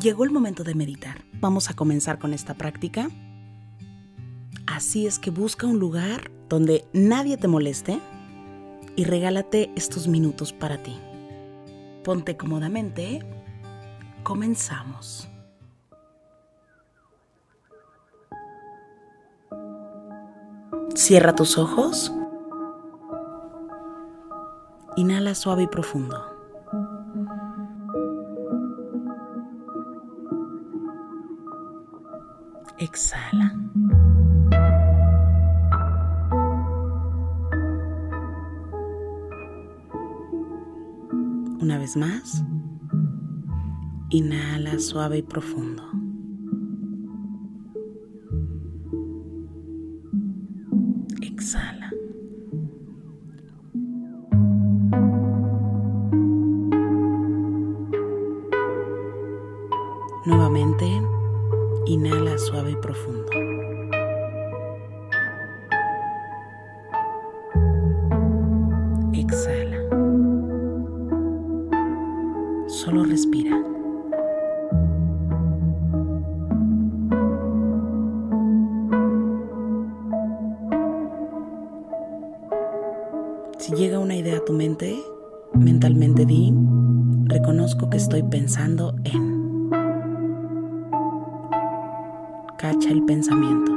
Llegó el momento de meditar. Vamos a comenzar con esta práctica. Así es que busca un lugar donde nadie te moleste y regálate estos minutos para ti. Ponte cómodamente. Comenzamos. Cierra tus ojos. Inhala suave y profundo. Exhala. Una vez más. Inhala suave y profundo. Exhala. Suave y profundo. Exhala. Solo respira. Si llega una idea a tu mente, mentalmente di, reconozco que estoy pensando en. Cacha el pensamiento.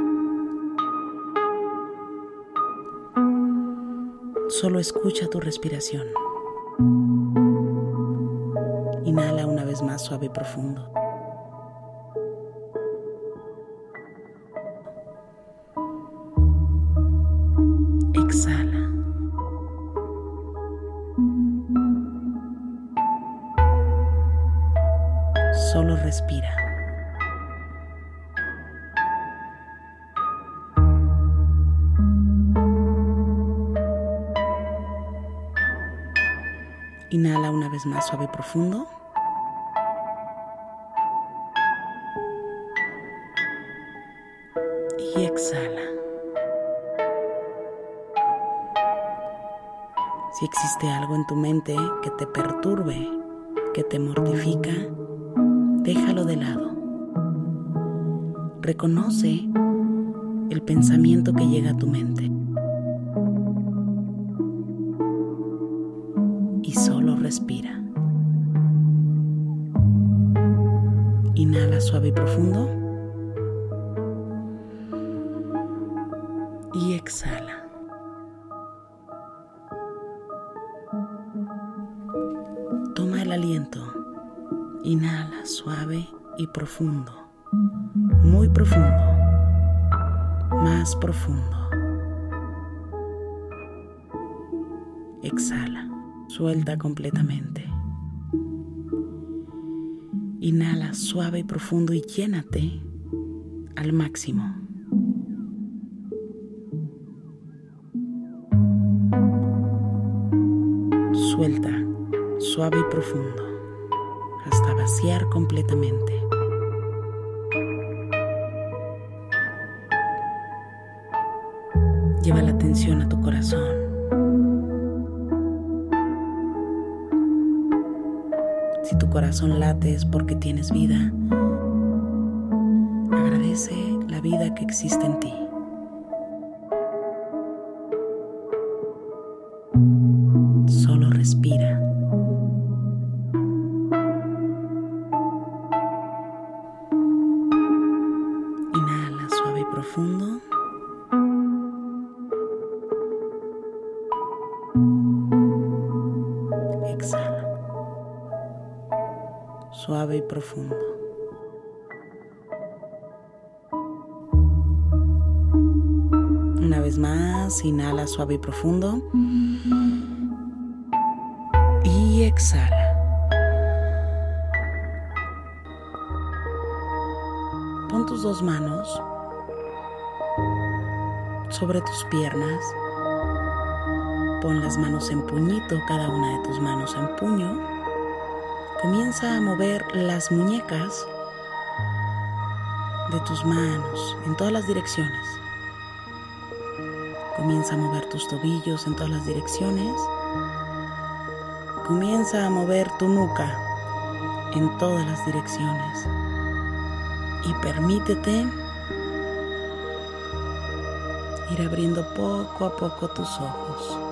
Solo escucha tu respiración. Inhala una vez más suave y profundo. Exhala. Solo respira. Inhala una vez más suave y profundo. Y exhala. Si existe algo en tu mente que te perturbe, que te mortifica, déjalo de lado. Reconoce el pensamiento que llega a tu mente. Respira. Inhala suave y profundo. Y exhala. Toma el aliento. Inhala suave y profundo. Muy profundo. Más profundo. Exhala. Suelta completamente. Inhala suave y profundo y llénate al máximo. Suelta suave y profundo hasta vaciar completamente. Lleva la atención a tu corazón. Si tu corazón late es porque tienes vida. Agradece la vida que existe en ti. Solo respira. Inhala suave y profundo. Suave y profundo. una vez más, inhala suave y profundo. Y exhala. Pon tus dos manos sobre tus piernas. Pon las manos en puñito, cada una de tus manos en puño. Comienza a mover las muñecas de tus manos en todas las direcciones. Comienza a mover tus tobillos en todas las direcciones. Comienza a mover tu nuca en todas las direcciones. Y permítete ir abriendo poco a poco tus ojos.